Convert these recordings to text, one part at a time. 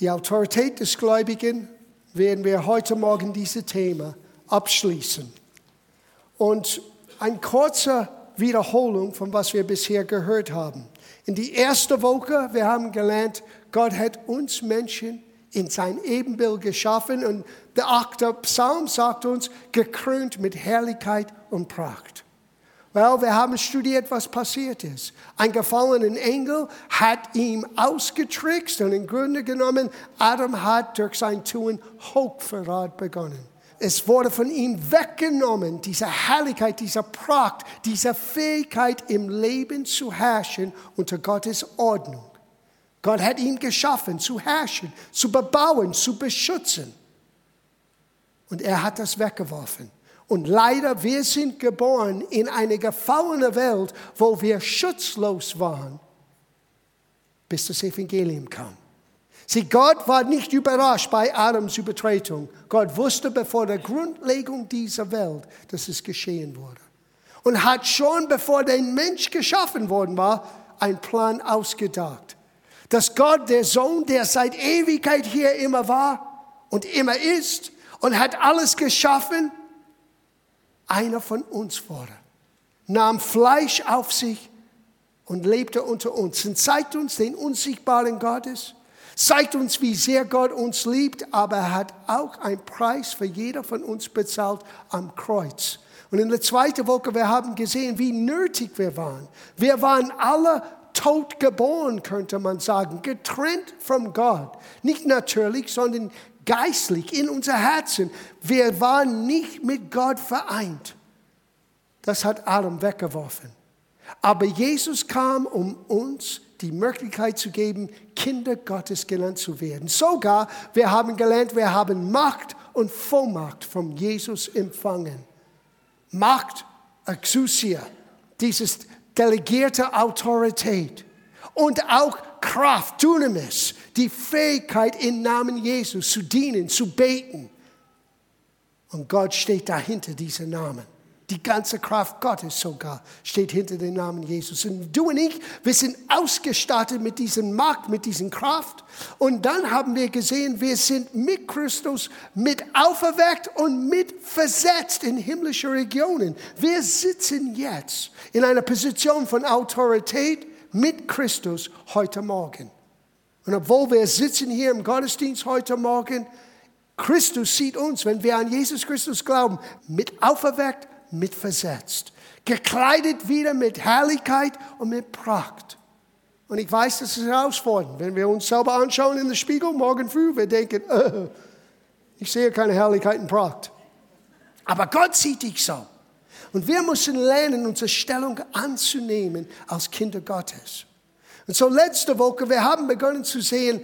die Autorität des Gläubigen werden wir heute Morgen dieses Thema abschließen. Und eine kurze Wiederholung von was wir bisher gehört haben. In die erste Woche, wir haben gelernt, Gott hat uns Menschen in sein Ebenbild geschaffen und der achte Psalm sagt uns, gekrönt mit Herrlichkeit und Pracht. Well, wir haben studiert, was passiert ist. Ein gefallener Engel hat ihn ausgetrickst und im Grunde genommen, Adam hat durch sein Tun Hochverrat begonnen. Es wurde von ihm weggenommen, diese Herrlichkeit, diese Pracht, diese Fähigkeit im Leben zu herrschen unter Gottes Ordnung. Gott hat ihn geschaffen, zu herrschen, zu bebauen, zu beschützen. Und er hat das weggeworfen. Und leider, wir sind geboren in eine gefallene Welt, wo wir schutzlos waren, bis das Evangelium kam. Sieh, Gott war nicht überrascht bei Adams Übertretung. Gott wusste bevor der Grundlegung dieser Welt, dass es geschehen wurde. Und hat schon bevor der Mensch geschaffen worden war, einen Plan ausgedacht. Dass Gott, der Sohn, der seit Ewigkeit hier immer war und immer ist und hat alles geschaffen, einer von uns wurde, nahm Fleisch auf sich und lebte unter uns und zeigt uns den unsichtbaren Gottes, zeigt uns, wie sehr Gott uns liebt, aber er hat auch einen Preis für jeder von uns bezahlt am Kreuz. Und in der zweiten Woche, wir haben gesehen, wie nötig wir waren. Wir waren alle tot geboren, könnte man sagen, getrennt von Gott. Nicht natürlich, sondern geistlich in unser Herzen. Wir waren nicht mit Gott vereint. Das hat Adam weggeworfen. Aber Jesus kam, um uns die Möglichkeit zu geben, Kinder Gottes genannt zu werden. Sogar, wir haben gelernt, wir haben Macht und Vollmacht von Jesus empfangen. Macht, Exousia, dieses delegierte Autorität und auch Kraft, Dunamis, die Fähigkeit im Namen Jesus zu dienen, zu beten. Und Gott steht dahinter diesem Namen. Die ganze Kraft Gottes sogar steht hinter dem Namen Jesus. Und du und ich, wir sind ausgestattet mit diesem Macht, mit diesem Kraft. Und dann haben wir gesehen, wir sind mit Christus mit auferweckt und mit versetzt in himmlische Regionen. Wir sitzen jetzt in einer Position von Autorität mit Christus heute Morgen. Und obwohl wir sitzen hier im Gottesdienst heute Morgen, Christus sieht uns, wenn wir an Jesus Christus glauben, mit auferweckt, mit versetzt. Gekleidet wieder mit Herrlichkeit und mit Pracht. Und ich weiß, das ist herausfordernd. Wenn wir uns selber anschauen in den Spiegel morgen früh, wir denken, äh, ich sehe keine Herrlichkeit und Pracht. Aber Gott sieht dich so. Und wir müssen lernen, unsere Stellung anzunehmen als Kinder Gottes. Und so letzte Woche, wir haben begonnen zu sehen,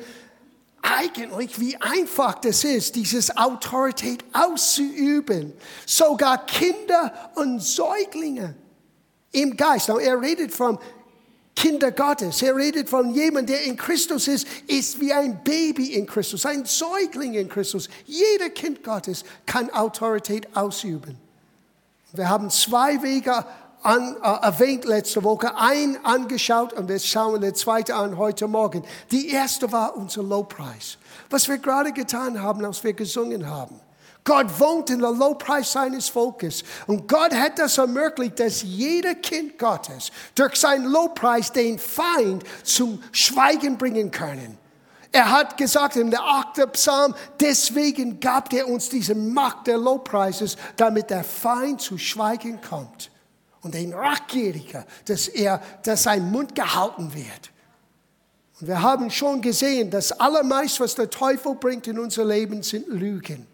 eigentlich, wie einfach das ist, dieses Autorität auszuüben. Sogar Kinder und Säuglinge im Geist. er redet von Kinder Gottes. Er redet von jemandem, der in Christus ist, ist wie ein Baby in Christus, ein Säugling in Christus. Jeder Kind Gottes kann Autorität ausüben. Wir haben zwei Wege an, äh, erwähnt letzte Woche, ein angeschaut und wir schauen den zweiten an heute Morgen. Die erste war unser Lobpreis. Was wir gerade getan haben, als wir gesungen haben. Gott wohnt in der Lobpreis seines Volkes. Und Gott hat das ermöglicht, dass jeder Kind Gottes durch seinen Lobpreis den Feind zum Schweigen bringen können. Er hat gesagt in der achte Psalm, deswegen gab er uns diese Macht der Lobpreises, damit der Feind zu Schweigen kommt und den Rachgieriger, dass, er, dass sein Mund gehalten wird. Und wir haben schon gesehen, dass allermeist, was der Teufel bringt in unser Leben, sind Lügen.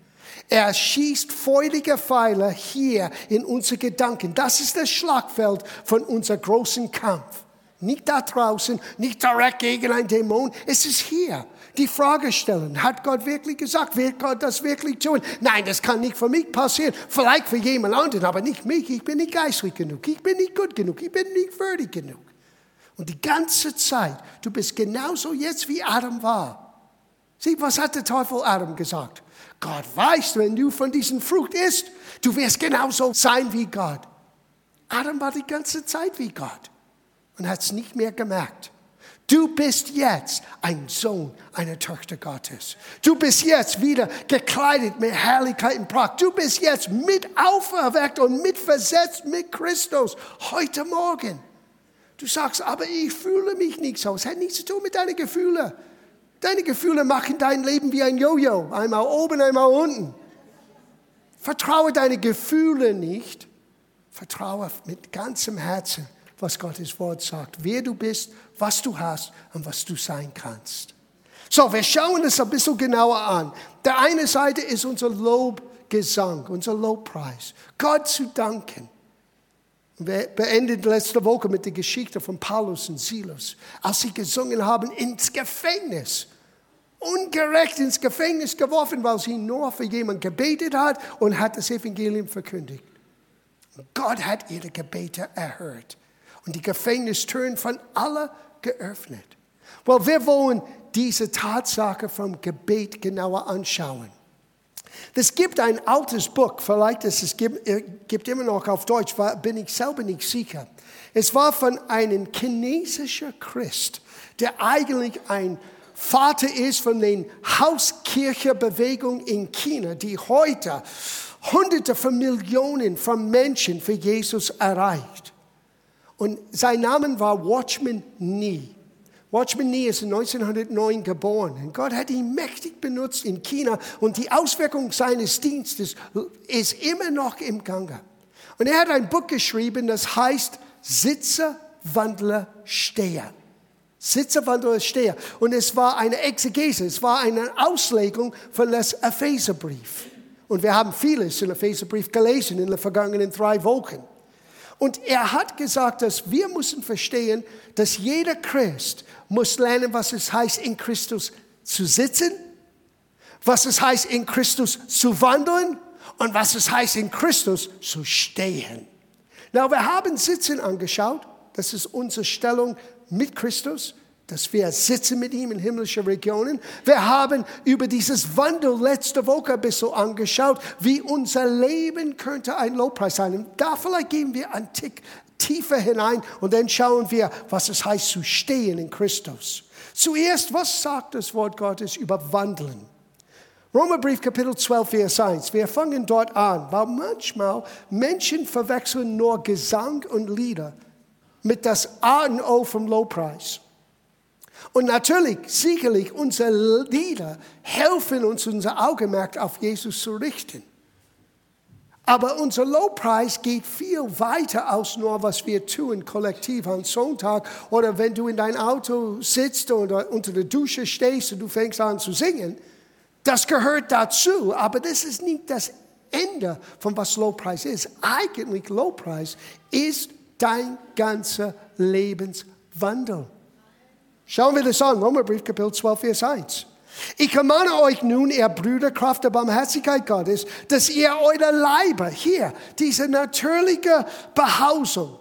Er schießt feurige Pfeile hier in unsere Gedanken. Das ist das Schlagfeld von unserem großen Kampf. Nicht da draußen, nicht direkt gegen einen Dämon. Es ist hier. Die Frage stellen, hat Gott wirklich gesagt? Wird Gott das wirklich tun? Nein, das kann nicht für mich passieren. Vielleicht für jemand anderen, aber nicht mich. Ich bin nicht geistlich genug. Ich bin nicht gut genug. Ich bin nicht würdig genug. Und die ganze Zeit, du bist genauso jetzt wie Adam war. Sieh, was hat der Teufel Adam gesagt? Gott weiß, wenn du von diesem Frucht isst, du wirst genauso sein wie Gott. Adam war die ganze Zeit wie Gott und hat es nicht mehr gemerkt. Du bist jetzt ein Sohn, eine Tochter Gottes. Du bist jetzt wieder gekleidet mit Herrlichkeit und Pracht. Du bist jetzt mit auferweckt und mitversetzt mit Christus heute Morgen. Du sagst, aber ich fühle mich nicht so. Es hat nichts zu tun mit deinen Gefühlen. Deine Gefühle machen dein Leben wie ein Jojo. Einmal oben, einmal unten. Vertraue deine Gefühle nicht. Vertraue mit ganzem Herzen was Gottes Wort sagt, wer du bist, was du hast und was du sein kannst. So, wir schauen es ein bisschen genauer an. Der eine Seite ist unser Lobgesang, unser Lobpreis. Gott zu danken. Wir beendeten letzte Woche mit der Geschichte von Paulus und Silas, als sie gesungen haben ins Gefängnis. Ungerecht ins Gefängnis geworfen, weil sie nur für jemanden gebetet hat und hat das Evangelium verkündigt. Gott hat ihre Gebete erhört und die Gefängnistüren von allen geöffnet. Well, wir wollen diese Tatsache vom Gebet genauer anschauen. Es gibt ein altes Buch, vielleicht ist es gibt, äh, gibt immer noch auf Deutsch, bin ich selber nicht sicher. Es war von einem chinesischen Christ, der eigentlich ein Vater ist von den Hauskirchebewegung in China, die heute Hunderte von Millionen von Menschen für Jesus erreicht. Und sein Name war Watchman Nee. Watchman Nee ist 1909 geboren. Und Gott hat ihn mächtig benutzt in China und die Auswirkung seines Dienstes ist immer noch im Gange. Und er hat ein Buch geschrieben, das heißt Sitzer, Wandler, Steher. Sitzer, Wandler, Steher. Und es war eine Exegese, es war eine Auslegung von das Epheserbrief. Und wir haben vieles im Epheserbrief gelesen in den vergangenen drei Wochen. Und er hat gesagt, dass wir müssen verstehen, dass jeder Christ muss lernen, was es heißt, in Christus zu sitzen, was es heißt, in Christus zu wandeln und was es heißt, in Christus zu stehen. Na, wir haben Sitzen angeschaut. Das ist unsere Stellung mit Christus dass wir sitzen mit ihm in himmlischen Regionen. Wir haben über dieses Wandel letzte Woche ein bisschen angeschaut, wie unser Leben könnte ein Lobpreis sein. Und da vielleicht gehen wir einen Tick tiefer hinein und dann schauen wir, was es heißt zu stehen in Christus. Zuerst, was sagt das Wort Gottes über Wandeln? Römerbrief Kapitel 12, Vers 1. Wir fangen dort an, weil manchmal Menschen verwechseln nur Gesang und Lieder mit das A und O vom Lobpreis. Und natürlich, sicherlich, unsere Lieder helfen uns, unser Augenmerk auf Jesus zu richten. Aber unser Lobpreis geht viel weiter als nur, was wir tun, kollektiv am Sonntag oder wenn du in dein Auto sitzt oder unter der Dusche stehst und du fängst an zu singen. Das gehört dazu, aber das ist nicht das Ende von was Lobpreis ist. Eigentlich Lobpreis ist dein ganzer Lebenswandel. Schauen wir das an, Römerbrief Kapitel 12, Vers 1. Ich ermahne euch nun, ihr Brüder, Kraft der Barmherzigkeit Gottes, dass ihr eure Leiber, hier, diese natürliche Behausung,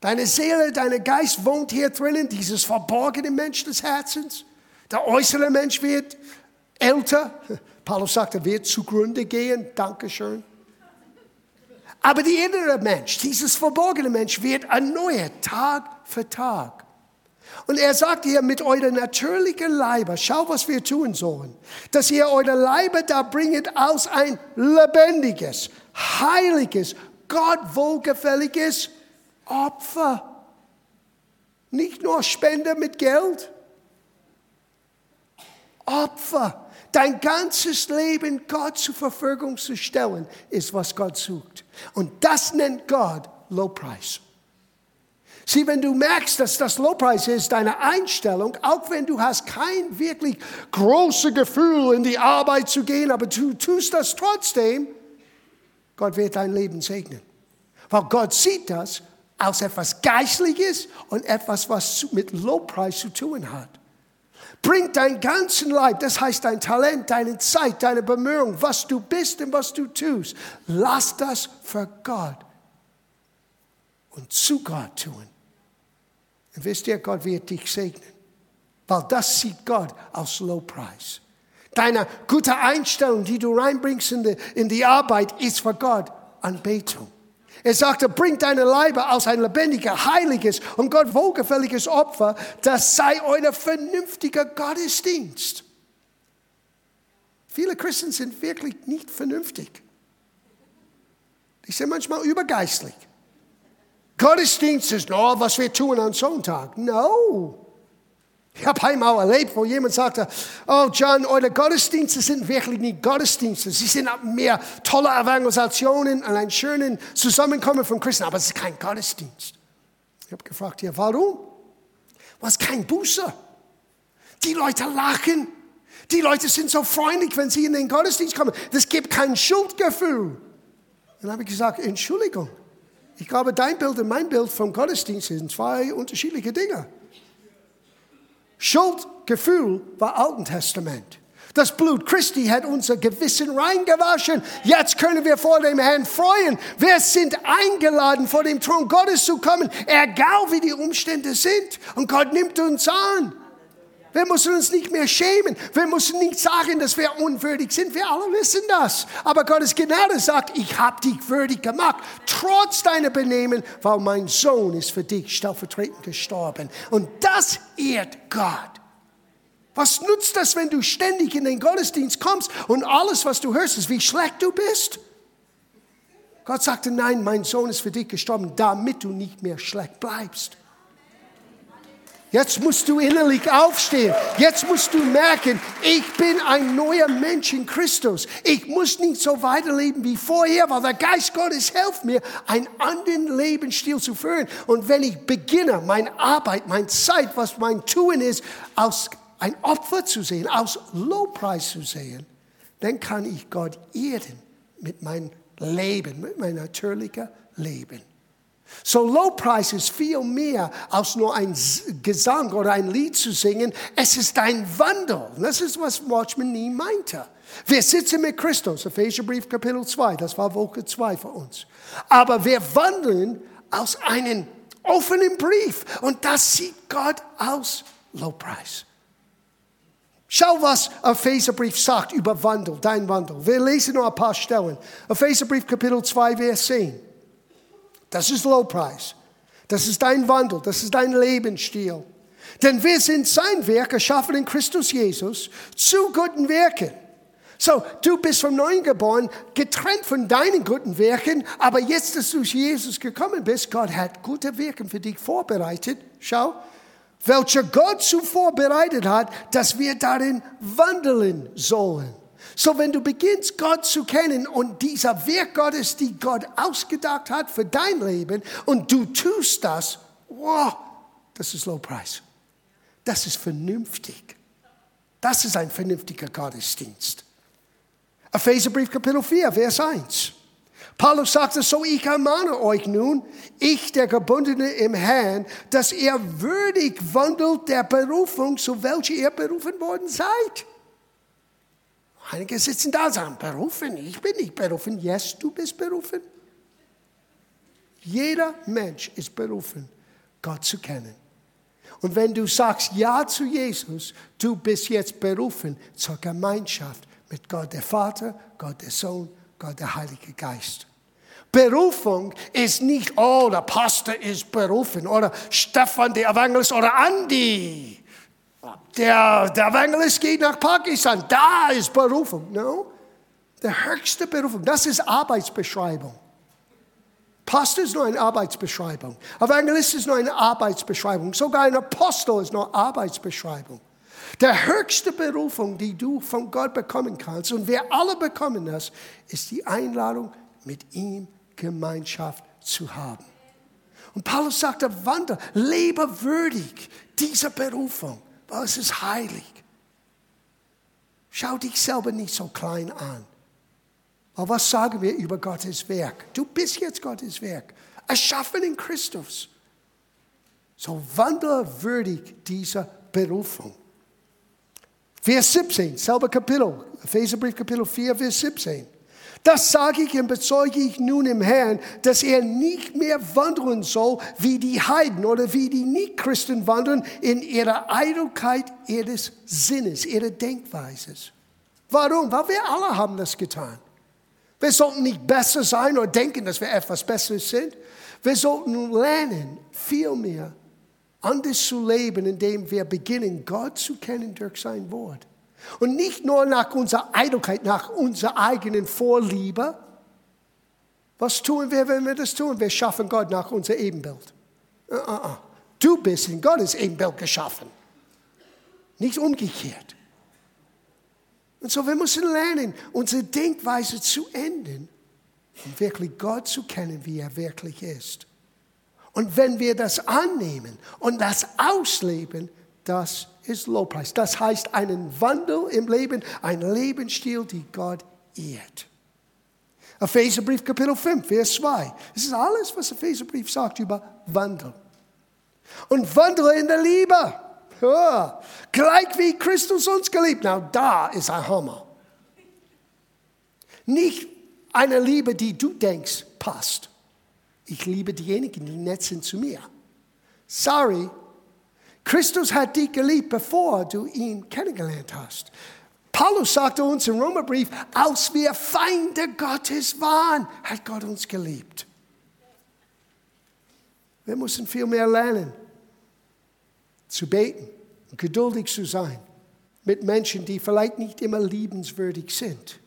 deine Seele, dein Geist wohnt hier drinnen, dieses verborgene Mensch des Herzens. Der äußere Mensch wird älter. Paulus sagt, er wird zugrunde gehen. Dankeschön. Aber der innere Mensch, dieses verborgene Mensch wird erneuert, Tag für Tag. Und er sagt hier, mit eurer natürlichen Leiber, schau, was wir tun sollen, dass ihr eure Leiber da bringet aus ein lebendiges, heiliges, Gott wohlgefälliges Opfer. Nicht nur Spende mit Geld. Opfer. Dein ganzes Leben Gott zur Verfügung zu stellen, ist, was Gott sucht. Und das nennt Gott Lobpreis. Sieh, wenn du merkst, dass das Lobpreis ist, deine Einstellung, auch wenn du hast kein wirklich großes Gefühl, in die Arbeit zu gehen, aber du tust das trotzdem, Gott wird dein Leben segnen. Weil Gott sieht das als etwas Geistliches und etwas, was mit Lobpreis zu tun hat. Bring dein ganzen Leib, das heißt dein Talent, deine Zeit, deine Bemühungen, was du bist und was du tust. Lass das für Gott und zu Gott tun. Und wisst ihr, Gott wird dich segnen. Weil das sieht Gott als Lobpreis. Deine gute Einstellung, die du reinbringst in die, in die Arbeit, ist für Gott Anbetung. Er sagte, bringt deine Leibe aus ein lebendiger, heiliges und Gott wohlgefälliges Opfer, das sei euer vernünftiger Gottesdienst. Viele Christen sind wirklich nicht vernünftig. Die sind manchmal übergeistlich. Gottesdienst ist nur, was wir tun am Sonntag. No. Ich habe einmal erlebt, wo jemand sagte, oh John, eure Gottesdienste sind wirklich nicht Gottesdienste. Sie sind mehr tolle Evangelisationen und ein schönes Zusammenkommen von Christen, aber es ist kein Gottesdienst. Ich habe gefragt, ja, warum? Was kein Buße. Die Leute lachen. Die Leute sind so freundlich, wenn sie in den Gottesdienst kommen. Das gibt kein Schuldgefühl. Dann habe ich gesagt, Entschuldigung. Ich glaube, dein Bild und mein Bild vom Gottesdienst sind zwei unterschiedliche Dinge. Schuldgefühl war Alten Testament. Das Blut Christi hat unser Gewissen reingewaschen. Jetzt können wir vor dem Herrn freuen. Wir sind eingeladen, vor dem Thron Gottes zu kommen, egal wie die Umstände sind. Und Gott nimmt uns an. Wir müssen uns nicht mehr schämen. Wir müssen nicht sagen, dass wir unwürdig sind. Wir alle wissen das. Aber Gottes Gnade sagt, ich habe dich würdig gemacht, trotz deiner Benehmen, weil mein Sohn ist für dich stellvertretend gestorben. Und das ehrt Gott. Was nutzt das, wenn du ständig in den Gottesdienst kommst und alles, was du hörst, ist, wie schlecht du bist? Gott sagte, nein, mein Sohn ist für dich gestorben, damit du nicht mehr schlecht bleibst. Jetzt musst du innerlich aufstehen. Jetzt musst du merken, ich bin ein neuer Mensch in Christus. Ich muss nicht so weiterleben wie vorher, weil der Geist Gottes hilft mir, einen anderen Lebensstil zu führen. Und wenn ich beginne, meine Arbeit, meine Zeit, was mein Tun ist, als ein Opfer zu sehen, aus Lobpreis zu sehen, dann kann ich Gott ehren mit meinem Leben, mit meinem natürlichen Leben. So Lobpreis ist viel mehr als nur ein Gesang oder ein Lied zu singen. Es ist ein Wandel. Das ist, was Watchman nie meinte. Wir sitzen mit Christus, Epheserbrief Kapitel 2, das war Woche 2 für uns. Aber wir wandeln aus einem offenen Brief und das sieht Gott aus Lobpreis. Schau, was Epheserbrief sagt über Wandel, dein Wandel. Wir lesen nur ein paar Stellen. Epheserbrief Kapitel 2, Vers 10. Das ist Lowpreis. Das ist dein Wandel, das ist dein Lebensstil. Denn wir sind sein Werk, erschaffen in Christus Jesus, zu guten Werken. So, du bist vom Neuen geboren, getrennt von deinen guten Werken, aber jetzt, dass du zu Jesus gekommen bist, Gott hat gute Werke für dich vorbereitet. Schau, welche Gott zuvor bereitet hat, dass wir darin wandeln sollen. So, wenn du beginnst, Gott zu kennen und dieser Werk Gottes, die Gott ausgedacht hat für dein Leben, und du tust das, wow, das ist Lowpreis. Das ist vernünftig. Das ist ein vernünftiger Gottesdienst. Epheserbrief Kapitel 4, Vers 1. Paulus sagte, so ich ermahne euch nun, ich der Gebundene im Herrn, dass ihr würdig wandelt der Berufung, zu welcher ihr berufen worden seid. Einige sitzen da und sagen, berufen, ich bin nicht berufen. Yes, du bist berufen. Jeder Mensch ist berufen, Gott zu kennen. Und wenn du sagst Ja zu Jesus, du bist jetzt berufen zur Gemeinschaft mit Gott der Vater, Gott der Sohn, Gott der Heilige Geist. Berufung ist nicht, oh, der Pastor ist berufen oder Stefan der Evangelist oder Andi. Der, Evangelist geht nach Pakistan, da ist Berufung. No, der höchste Berufung, das ist Arbeitsbeschreibung. Pastor ist nur eine Arbeitsbeschreibung. Evangelist ist nur eine Arbeitsbeschreibung. Sogar ein Apostel ist nur Arbeitsbeschreibung. Der höchste Berufung, die du von Gott bekommen kannst, und wir alle bekommen das, ist die Einladung, mit ihm Gemeinschaft zu haben. Und Paulus sagte, wandel, lebe würdig dieser Berufung weil es ist heilig. Schau dich selber nicht so klein an. Aber was sagen wir über Gottes Werk? Du bist jetzt Gottes Werk, erschaffen in Christus. So wandle würdig dieser Berufung. Vers 17, selber Kapitel, Epheserbrief Kapitel 4, Vers 17. Das sage ich und bezeuge ich nun im Herrn, dass er nicht mehr wandeln soll wie die Heiden oder wie die Nichtchristen wandeln in ihrer Eitelkeit ihres Sinnes, ihrer Denkweise. Warum? Weil wir alle haben das getan. Wir sollten nicht besser sein oder denken, dass wir etwas Besseres sind. Wir sollten lernen, vielmehr anders zu leben, indem wir beginnen, Gott zu kennen durch sein Wort. Und nicht nur nach unserer Eitelkeit, nach unserer eigenen Vorliebe. Was tun wir, wenn wir das tun? Wir schaffen Gott nach unser Ebenbild. Uh, uh. Du bist in Gottes Ebenbild geschaffen. Nicht umgekehrt. Und so, wir müssen lernen, unsere Denkweise zu ändern, um wirklich Gott zu kennen, wie er wirklich ist. Und wenn wir das annehmen und das ausleben, das ist Lobpreis. Das heißt einen Wandel im Leben, ein Lebensstil, die Gott ehrt. Epheserbrief Kapitel 5, Vers 2. Das ist alles, was Epheserbrief sagt über Wandel. Und wandle in der Liebe. Ja, gleich wie Christus uns geliebt. Na, da ist ein Hammer. Nicht eine Liebe, die du denkst, passt. Ich liebe diejenigen, die nett sind zu mir. Sorry, Christus hat dich geliebt, bevor du ihn kennengelernt hast. Paulus sagte uns im Römerbrief, als wir Feinde Gottes waren, hat Gott uns geliebt. Wir müssen viel mehr lernen, zu beten und geduldig zu sein mit Menschen, die vielleicht nicht immer liebenswürdig sind.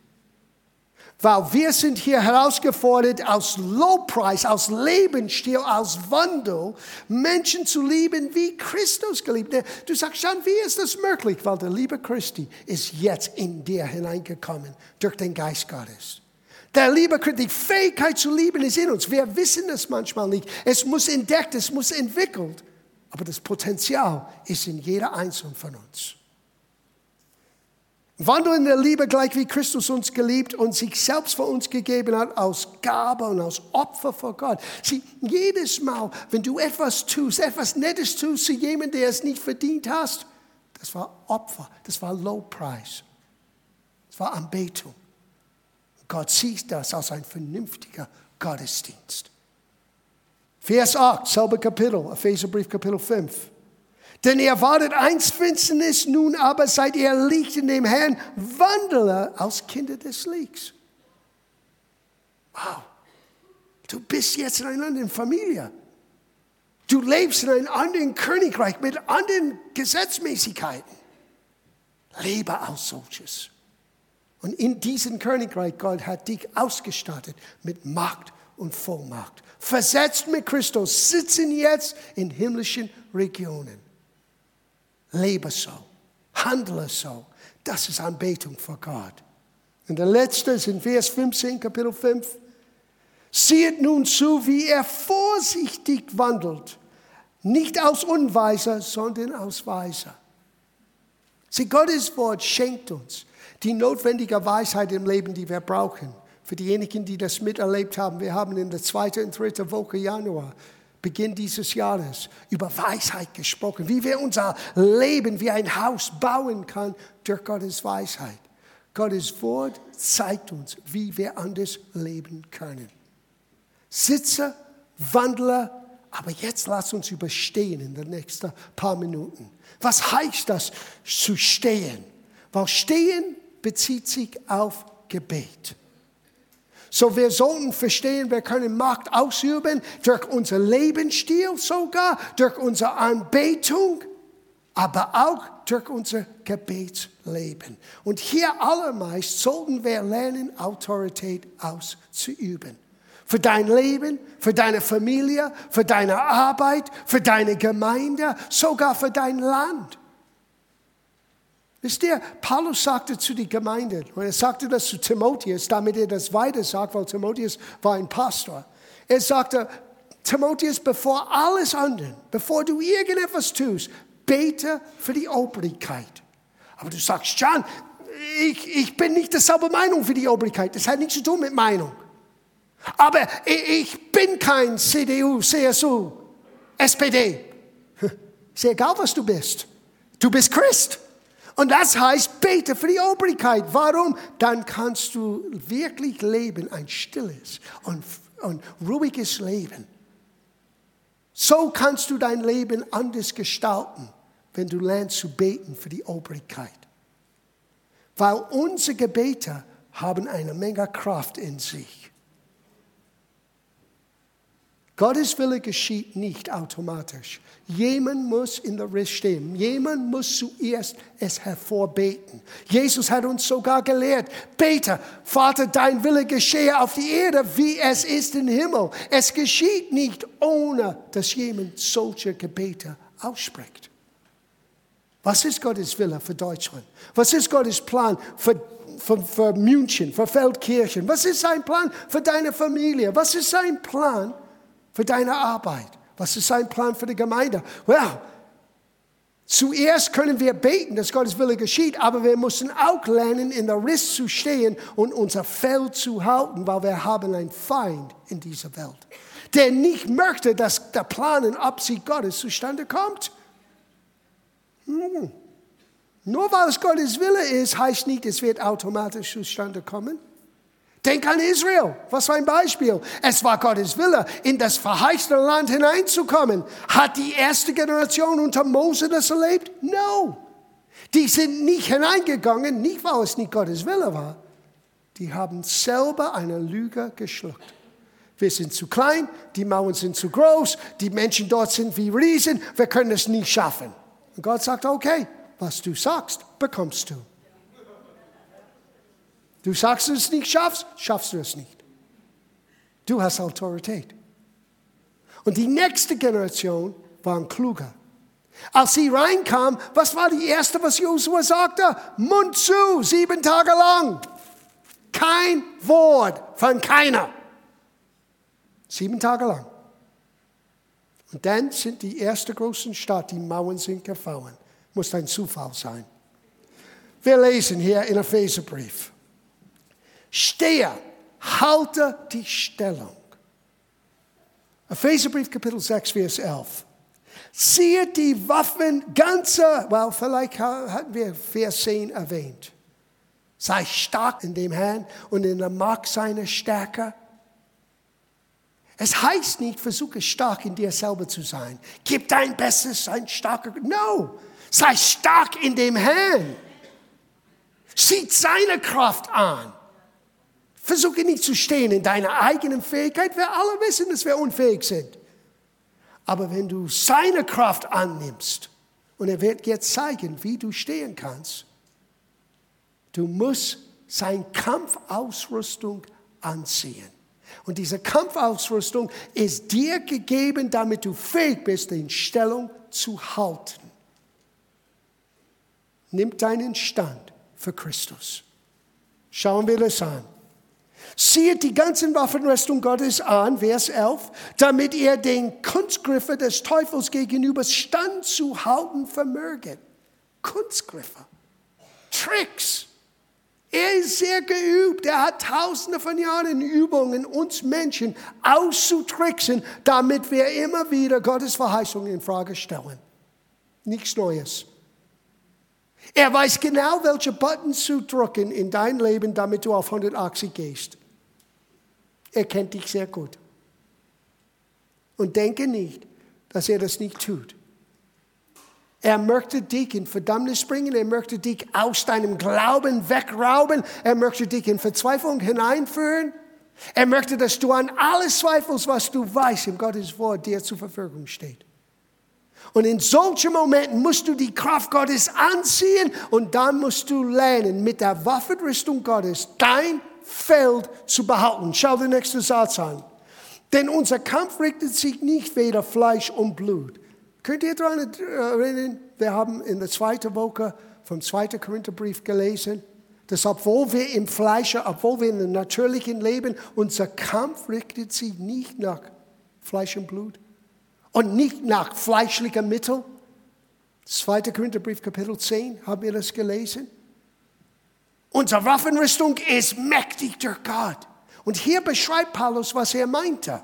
Weil wir sind hier herausgefordert, aus Lobpreis, aus Lebensstil, aus Wandel, Menschen zu lieben, wie Christus geliebt. Du sagst, Jan, wie ist das möglich? Weil der Liebe Christi ist jetzt in dir hineingekommen, durch den Geist Gottes. Der Liebe, die Fähigkeit zu lieben ist in uns. Wir wissen es manchmal nicht. Es muss entdeckt, es muss entwickelt. Aber das Potenzial ist in jeder Einzelnen von uns. Wandel in der Liebe gleich wie Christus uns geliebt und sich selbst für uns gegeben hat als Gabe und als Opfer vor Gott. Sieh, jedes Mal, wenn du etwas tust, etwas Nettes tust zu jemandem, der es nicht verdient hast, das war Opfer, das war Lowpreis, das war Anbetung. Gott sieht das als ein vernünftiger Gottesdienst. Vers 8, selbe Kapitel, Epheserbrief Kapitel 5. Denn ihr wartet einst Finsternis, nun aber seid ihr Licht in dem Herrn, wandle als Kinder des Lichts. Wow, du bist jetzt in einer anderen Familie. Du lebst in einem anderen Königreich mit anderen Gesetzmäßigkeiten. Lebe als solches. Und in diesem Königreich, Gott hat dich ausgestattet mit Macht und Vollmacht. Versetzt mit Christus, sitzen jetzt in himmlischen Regionen. Lebe so, handle so. Das ist Anbetung vor Gott. Und der letzte ist in Vers 15, Kapitel 5. Seht nun zu, wie er vorsichtig wandelt. Nicht aus Unweiser, sondern aus Weiser. Sie, Gottes Wort schenkt uns die notwendige Weisheit im Leben, die wir brauchen. Für diejenigen, die das miterlebt haben, wir haben in der zweiten und dritten Woche Januar Beginn dieses Jahres über Weisheit gesprochen, wie wir unser Leben wie ein Haus bauen können durch Gottes Weisheit. Gottes Wort zeigt uns, wie wir anders leben können. Sitze, wandle, aber jetzt lass uns überstehen in den nächsten paar Minuten. Was heißt das zu stehen? Weil stehen bezieht sich auf Gebet. So wir sollten verstehen, wir können Macht ausüben durch unser Lebensstil sogar, durch unsere Anbetung, aber auch durch unser Gebetsleben. Und hier allermeist sollten wir lernen, Autorität auszuüben. Für dein Leben, für deine Familie, für deine Arbeit, für deine Gemeinde, sogar für dein Land. Wisst ihr, Paulus sagte zu der Gemeinde, und er sagte das zu Timotheus, damit er das weiter sagt, weil Timotheus war ein Pastor. Er sagte, Timotheus, bevor alles andere, bevor du irgendetwas tust, bete für die Obrigkeit. Aber du sagst, John, ich, ich bin nicht derselbe Meinung für die Obrigkeit. Das hat nichts zu tun mit Meinung. Aber ich bin kein CDU, CSU, SPD. Ist egal, was du bist. Du bist Christ. Und das heißt, bete für die Obrigkeit. Warum? Dann kannst du wirklich leben, ein stilles und, und ruhiges Leben. So kannst du dein Leben anders gestalten, wenn du lernst zu beten für die Obrigkeit. Weil unsere Gebete haben eine Menge Kraft in sich. Gottes Wille geschieht nicht automatisch. Jemand muss in der Riss stehen. Jemand muss zuerst es hervorbeten. Jesus hat uns sogar gelehrt, bete, Vater, dein Wille geschehe auf die Erde, wie es ist im Himmel. Es geschieht nicht, ohne dass jemand solche Gebete ausspricht. Was ist Gottes Wille für Deutschland? Was ist Gottes Plan für für, für München, für Feldkirchen? Was ist sein Plan für deine Familie? Was ist sein Plan für deine Arbeit? Was ist sein Plan für die Gemeinde? Well, zuerst können wir beten, dass Gottes Wille geschieht, aber wir müssen auch lernen, in der Riss zu stehen und unser Feld zu halten, weil wir haben einen Feind in dieser Welt, der nicht möchte, dass der Plan und Absicht Gottes zustande kommt. Hm. Nur weil es Gottes Wille ist, heißt nicht, es wird automatisch zustande kommen. Denk an Israel. Was für ein Beispiel. Es war Gottes Wille, in das verheißene Land hineinzukommen. Hat die erste Generation unter Mose das erlebt? No. Die sind nicht hineingegangen, nicht weil es nicht Gottes Wille war. Die haben selber eine Lüge geschluckt. Wir sind zu klein, die Mauern sind zu groß, die Menschen dort sind wie Riesen, wir können es nie schaffen. Und Gott sagt, okay, was du sagst, bekommst du. Du sagst, du es nicht schaffst, schaffst du es nicht. Du hast Autorität. Und die nächste Generation waren kluger. Als sie reinkamen, was war die erste, was Josua sagte? Mund zu, sieben Tage lang. Kein Wort von keiner. Sieben Tage lang. Und dann sind die erste großen Stadt, die Mauern sind gefallen. Muss ein Zufall sein. Wir lesen hier in Epheserbrief. Stehe, halte die Stellung. Epheserbrief Kapitel 6, Vers 11. Ziehe die Waffen ganze, well, vielleicht hatten wir Vers 10 erwähnt. Sei stark in dem Herrn und in der Macht seiner Stärke. Es heißt nicht, versuche stark in dir selber zu sein. Gib dein Bestes, ein starker. No, sei stark in dem Herrn. Sieht seine Kraft an. Versuche nicht zu stehen in deiner eigenen Fähigkeit. Wir alle wissen, dass wir unfähig sind. Aber wenn du seine Kraft annimmst, und er wird dir zeigen, wie du stehen kannst, du musst seine Kampfausrüstung anziehen. Und diese Kampfausrüstung ist dir gegeben, damit du fähig bist, in Stellung zu halten. Nimm deinen Stand für Christus. Schauen wir das an. Sieht die ganzen Waffenrüstung Gottes an, Vers 11, damit ihr den Kunstgriffe des Teufels gegenüber standzuhalten vermöget. Kunstgriffe, Tricks. Er ist sehr geübt. Er hat tausende von Jahren Übungen, uns Menschen auszutricksen, damit wir immer wieder Gottes Verheißungen in Frage stellen. Nichts Neues. Er weiß genau, welche Button zu drücken in dein Leben, damit du auf 180 gehst. Er kennt dich sehr gut. Und denke nicht, dass er das nicht tut. Er möchte dich in Verdammnis bringen, er möchte dich aus deinem Glauben wegrauben, er möchte dich in Verzweiflung hineinführen. Er möchte, dass du an alles zweifelst, was du weißt im Gottes Wort dir zur Verfügung steht. Und in solchen Momenten musst du die Kraft Gottes anziehen und dann musst du lernen, mit der Waffenrüstung Gottes dein Feld zu behalten. Schau den nächsten Satz an. Denn unser Kampf richtet sich nicht weder Fleisch und Blut. Könnt ihr daran erinnern? Wir haben in der zweiten Woche vom zweiten Korintherbrief gelesen, dass obwohl wir im Fleisch, obwohl wir in dem natürlichen Leben, unser Kampf richtet sich nicht nach Fleisch und Blut und nicht nach fleischlichen Mitteln. Zweiter Korintherbrief, Kapitel 10, haben wir das gelesen? Unsere Waffenrüstung ist mächtig durch Gott. Und hier beschreibt Paulus, was er meinte.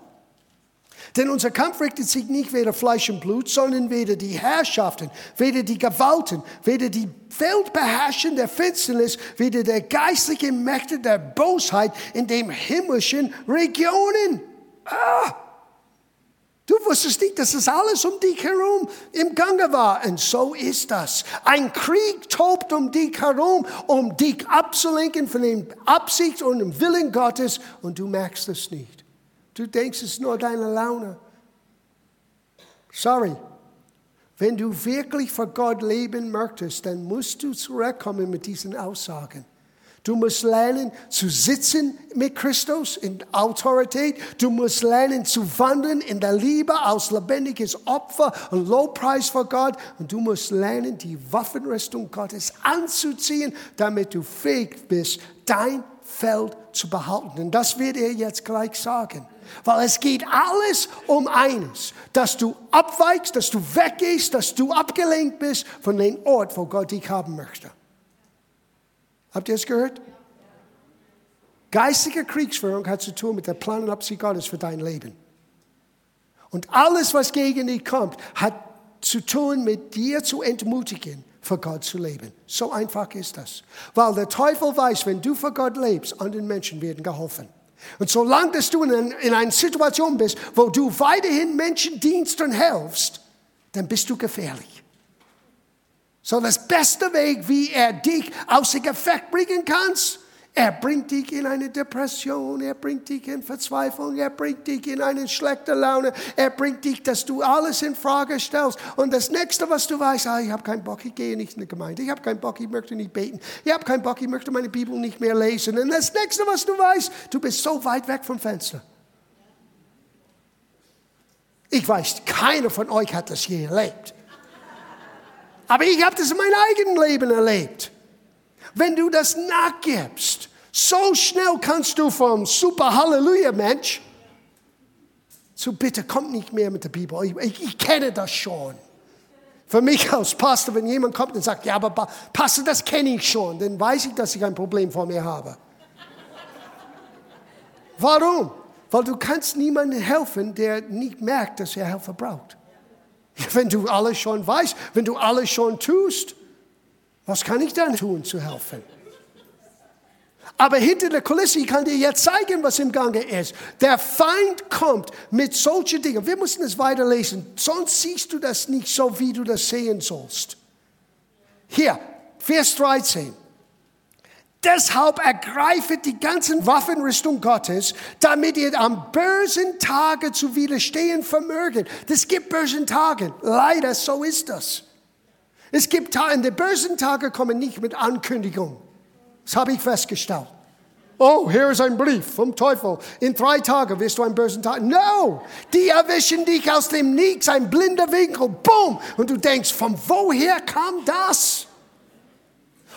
Denn unser Kampf richtet sich nicht weder Fleisch und Blut, sondern weder die Herrschaften, weder die Gewalten, weder die Weltbeherrschen der Finsternis, weder der geistlichen Mächte der Bosheit in den himmlischen Regionen. Ah! Wusstest nicht, dass das alles um dich herum im Gange war. Und so ist das. Ein Krieg tobt um dich herum, um dich abzulenken von den Absicht und dem Willen Gottes. Und du merkst es nicht. Du denkst, es ist nur deine Laune. Sorry. Wenn du wirklich für Gott leben möchtest, dann musst du zurückkommen mit diesen Aussagen. Du musst lernen zu sitzen mit Christus in Autorität. Du musst lernen zu wandeln in der Liebe als lebendiges Opfer und Lobpreis vor Gott. Und du musst lernen, die Waffenrüstung Gottes anzuziehen, damit du fähig bist, dein Feld zu behalten. Und das wird er jetzt gleich sagen. Weil es geht alles um eines, dass du abweichst, dass du weggehst, dass du abgelenkt bist von dem Ort, wo Gott dich haben möchte. Habt ihr es gehört? Geistige Kriegsführung hat zu tun mit der Plan Gottes für dein Leben. Und alles, was gegen dich kommt, hat zu tun mit dir zu entmutigen, für Gott zu leben. So einfach ist das. Weil der Teufel weiß, wenn du für Gott lebst, anderen Menschen werden geholfen. Und solange dass du in, in einer Situation bist, wo du weiterhin Menschen dienst und helfst, dann bist du gefährlich. So das beste Weg, wie er dich aus dem Effekt bringen kann, er bringt dich in eine Depression, er bringt dich in Verzweiflung, er bringt dich in eine schlechte Laune, er bringt dich, dass du alles in Frage stellst. Und das nächste, was du weißt, ah, ich habe keinen Bock, ich gehe nicht in die Gemeinde, ich habe keinen Bock, ich möchte nicht beten, ich habe keinen Bock, ich möchte meine Bibel nicht mehr lesen. Und das nächste, was du weißt, du bist so weit weg vom Fenster. Ich weiß, keiner von euch hat das je erlebt. Aber ich habe das in meinem eigenen Leben erlebt. Wenn du das nachgibst, so schnell kannst du vom super Halleluja Mensch zu bitte kommt nicht mehr mit der Bibel. Ich, ich, ich kenne das schon. Für mich als Pastor, wenn jemand kommt und sagt, ja, aber Pastor, das kenne ich schon, dann weiß ich, dass ich ein Problem vor mir habe. Warum? Weil du kannst niemandem helfen, der nicht merkt, dass er Hilfe braucht. Wenn du alles schon weißt, wenn du alles schon tust, was kann ich dann tun, zu helfen? Aber hinter der Kulisse, ich kann dir jetzt zeigen, was im Gange ist. Der Feind kommt mit solchen Dingen. Wir müssen es weiterlesen, sonst siehst du das nicht so, wie du das sehen sollst. Hier, Vers 13. Deshalb ergreifet die ganzen Waffenrüstung Gottes, damit ihr am bösen Tage zu widerstehen vermöget. Es gibt bösen Tage. Leider, so ist das. Es gibt Tage, die bösen Tage kommen nicht mit Ankündigung. Das habe ich festgestellt. Oh, hier ist ein Brief vom Teufel. In drei Tagen wirst du einen bösen Tag. No! Die erwischen dich aus dem Nix, ein blinder Winkel. Boom! Und du denkst, von woher kam das?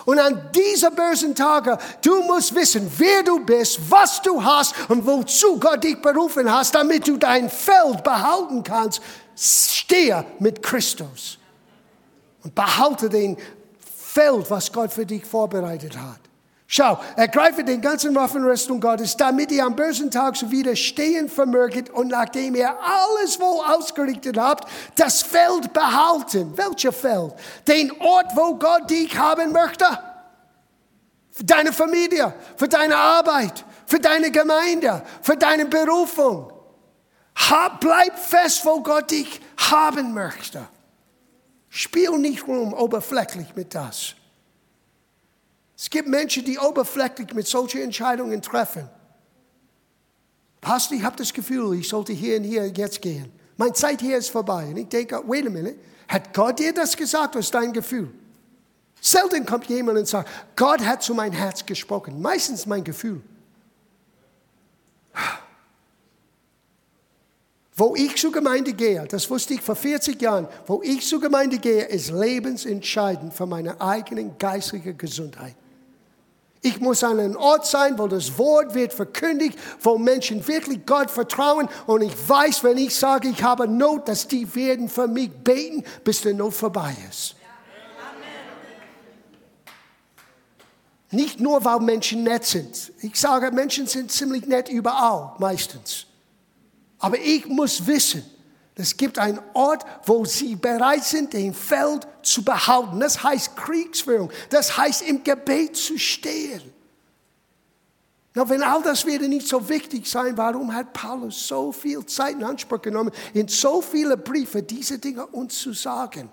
Und an dieser bösen Tage, du musst wissen, wer du bist, was du hast und wozu Gott dich berufen hast, damit du dein Feld behalten kannst. Stehe mit Christus und behalte den Feld, was Gott für dich vorbereitet hat. Schau, ergreife den ganzen Waffenrüstung Gottes, damit ihr am bösen Tag so widerstehen vermöget und nachdem ihr alles wohl ausgerichtet habt, das Feld behalten. Welches Feld? Den Ort, wo Gott dich haben möchte. Für deine Familie, für deine Arbeit, für deine Gemeinde, für deine Berufung. bleib fest, wo Gott dich haben möchte. Spiel nicht rum oberflächlich mit das. Es gibt Menschen, die oberflächlich mit solchen Entscheidungen treffen. Pastor, ich habe das Gefühl, ich sollte hier und hier jetzt gehen. Meine Zeit hier ist vorbei. Und ich denke, wait a minute, hat Gott dir das gesagt oder ist dein Gefühl? Selten kommt jemand und sagt, Gott hat zu meinem Herz gesprochen. Meistens mein Gefühl. Wo ich zur Gemeinde gehe, das wusste ich vor 40 Jahren, wo ich zur Gemeinde gehe, ist lebensentscheidend für meine eigene geistliche Gesundheit. Ich muss an einem Ort sein, wo das Wort wird verkündigt, wo Menschen wirklich Gott vertrauen. Und ich weiß, wenn ich sage, ich habe Not, dass die werden für mich beten, bis der Not vorbei ist. Nicht nur, weil Menschen nett sind. Ich sage, Menschen sind ziemlich nett überall, meistens. Aber ich muss wissen, es gibt einen Ort, wo sie bereit sind, den Feld zu behalten. Das heißt Kriegsführung. Das heißt im Gebet zu stehen. Na, wenn all das wieder nicht so wichtig sein, warum hat Paulus so viel Zeit in Anspruch genommen, in so viele Briefe diese Dinge uns zu sagen?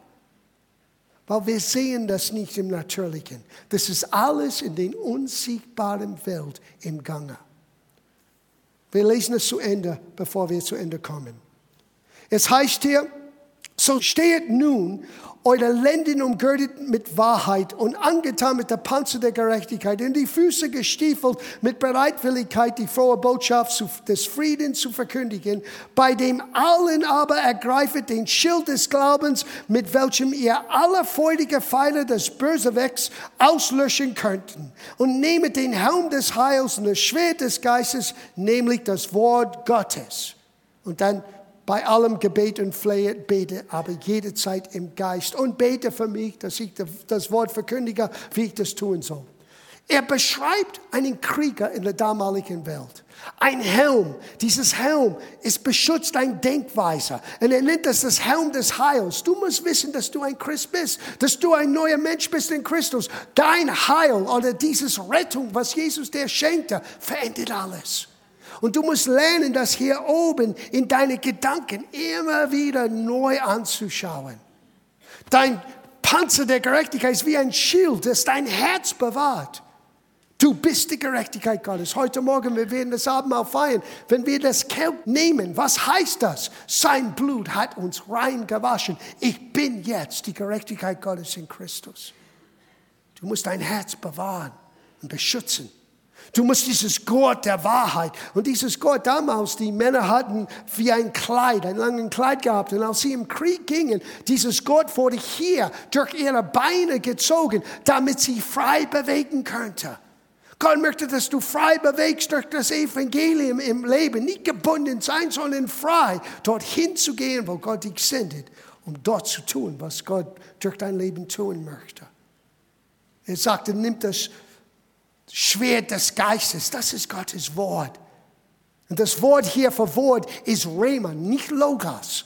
Weil wir sehen das nicht im Natürlichen. Das ist alles in den unsichtbaren Welt im Gange. Wir lesen es zu Ende, bevor wir zu Ende kommen. Es heißt hier, so steht nun eure Lenden umgürtet mit Wahrheit und angetan mit der Panzer der Gerechtigkeit, in die Füße gestiefelt mit Bereitwilligkeit, die frohe Botschaft des Friedens zu verkündigen, bei dem allen aber ergreifet den Schild des Glaubens, mit welchem ihr alle freudige Pfeile des Bösewecks auslöschen könnten. Und nehmet den Helm des Heils und das Schwert des Geistes, nämlich das Wort Gottes. Und dann bei allem Gebet und Flehe bete, aber jederzeit im Geist. Und bete für mich, dass ich das Wort verkündige, wie ich das tun soll. Er beschreibt einen Krieger in der damaligen Welt. Ein Helm, dieses Helm ist beschützt ein Denkweise. Und er nennt das das Helm des Heils. Du musst wissen, dass du ein Christ bist, dass du ein neuer Mensch bist in Christus. Dein Heil oder dieses Rettung, was Jesus dir schenkte, verändert alles. Und du musst lernen, das hier oben in deine Gedanken immer wieder neu anzuschauen. Dein Panzer der Gerechtigkeit ist wie ein Schild, das dein Herz bewahrt. Du bist die Gerechtigkeit Gottes. Heute Morgen, wir werden das Abendmahl feiern. Wenn wir das Kelb nehmen, was heißt das? Sein Blut hat uns rein gewaschen. Ich bin jetzt die Gerechtigkeit Gottes in Christus. Du musst dein Herz bewahren und beschützen. Du musst dieses Gurt der Wahrheit. Und dieses Gurt damals, die Männer hatten wie ein Kleid, ein langes Kleid gehabt. Und als sie im Krieg gingen, dieses Gurt wurde hier durch ihre Beine gezogen, damit sie frei bewegen könnte. Gott möchte, dass du frei bewegst durch das Evangelium im Leben. Nicht gebunden sein, sondern frei, dorthin zu gehen, wo Gott dich sendet, um dort zu tun, was Gott durch dein Leben tun möchte. Er sagte, nimm das Schwert des Geistes, das ist Gottes Wort. Und das Wort hier für Wort ist Rema, nicht Logos.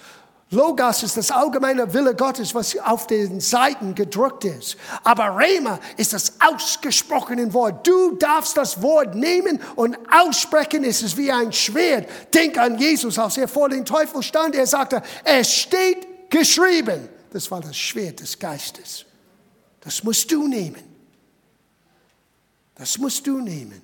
Logos ist das allgemeine Wille Gottes, was auf den Seiten gedruckt ist. Aber Rema ist das ausgesprochene Wort. Du darfst das Wort nehmen und aussprechen. Es ist wie ein Schwert. Denk an Jesus, als er vor dem Teufel stand. Er sagte, es steht geschrieben. Das war das Schwert des Geistes. Das musst du nehmen. Das musst du nehmen.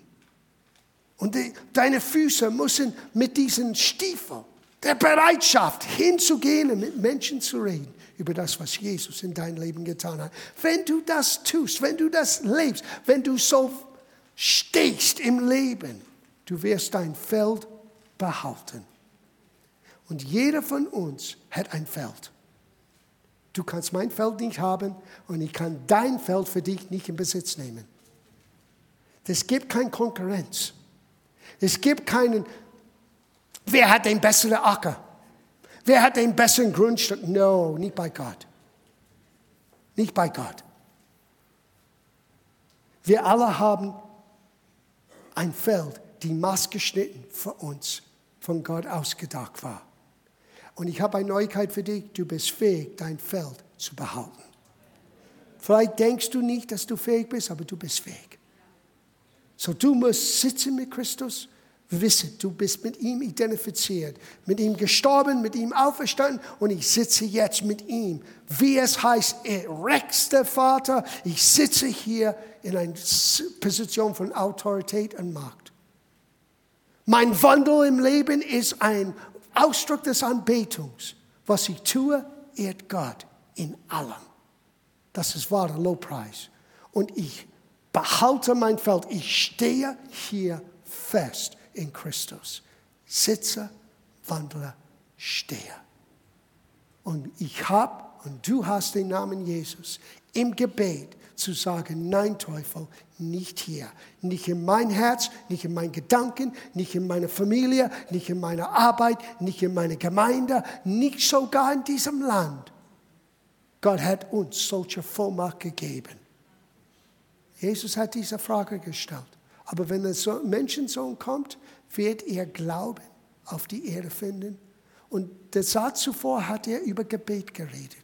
Und die, deine Füße müssen mit diesen Stiefeln, der Bereitschaft hinzugehen und mit Menschen zu reden über das, was Jesus in dein Leben getan hat. Wenn du das tust, wenn du das lebst, wenn du so stehst im Leben, du wirst dein Feld behalten. Und jeder von uns hat ein Feld. Du kannst mein Feld nicht haben und ich kann dein Feld für dich nicht in Besitz nehmen. Es gibt keine Konkurrenz. Es gibt keinen, wer hat den besseren Acker? Wer hat den besseren Grundstück? No, nicht bei Gott. Nicht bei Gott. Wir alle haben ein Feld, die maßgeschnitten für uns von Gott ausgedacht war. Und ich habe eine Neuigkeit für dich. Du bist fähig, dein Feld zu behalten. Vielleicht denkst du nicht, dass du fähig bist, aber du bist fähig. So du musst sitzen mit Christus, wissen, du bist mit ihm identifiziert, mit ihm gestorben, mit ihm auferstanden und ich sitze jetzt mit ihm. Wie es heißt, er rechtster Vater, ich sitze hier in einer Position von Autorität und Macht. Mein Wandel im Leben ist ein Ausdruck des Anbetungs. Was ich tue, ehrt Gott in allem. Das ist wahrer Lobpreis. Und ich behalte mein Feld. Ich stehe hier fest in Christus. Sitze, wandle, stehe. Und ich habe und du hast den Namen Jesus im Gebet zu sagen, nein Teufel, nicht hier. Nicht in mein Herz, nicht in meinen Gedanken, nicht in meiner Familie, nicht in meiner Arbeit, nicht in meiner Gemeinde, nicht sogar in diesem Land. Gott hat uns solche Vollmacht gegeben. Jesus hat diese Frage gestellt. Aber wenn der Menschensohn kommt, wird er Glauben auf die Erde finden. Und der Satz zuvor hat er über Gebet geredet.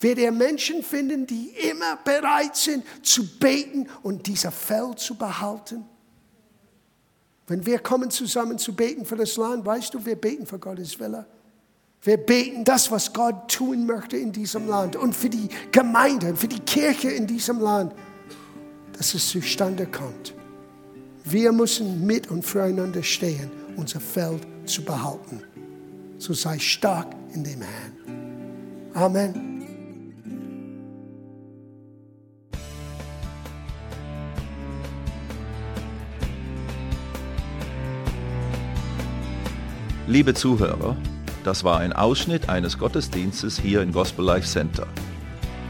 Wird er Menschen finden, die immer bereit sind zu beten und dieser Feld zu behalten? Wenn wir kommen zusammen zu beten für das Land, weißt du, wir beten für Gottes Wille. Wir beten das, was Gott tun möchte in diesem Land und für die Gemeinde, für die Kirche in diesem Land, dass es zustande kommt. Wir müssen mit und füreinander stehen, unser Feld zu behalten. So sei stark in dem Herrn. Amen. Liebe Zuhörer, das war ein Ausschnitt eines Gottesdienstes hier im Gospel Life Center.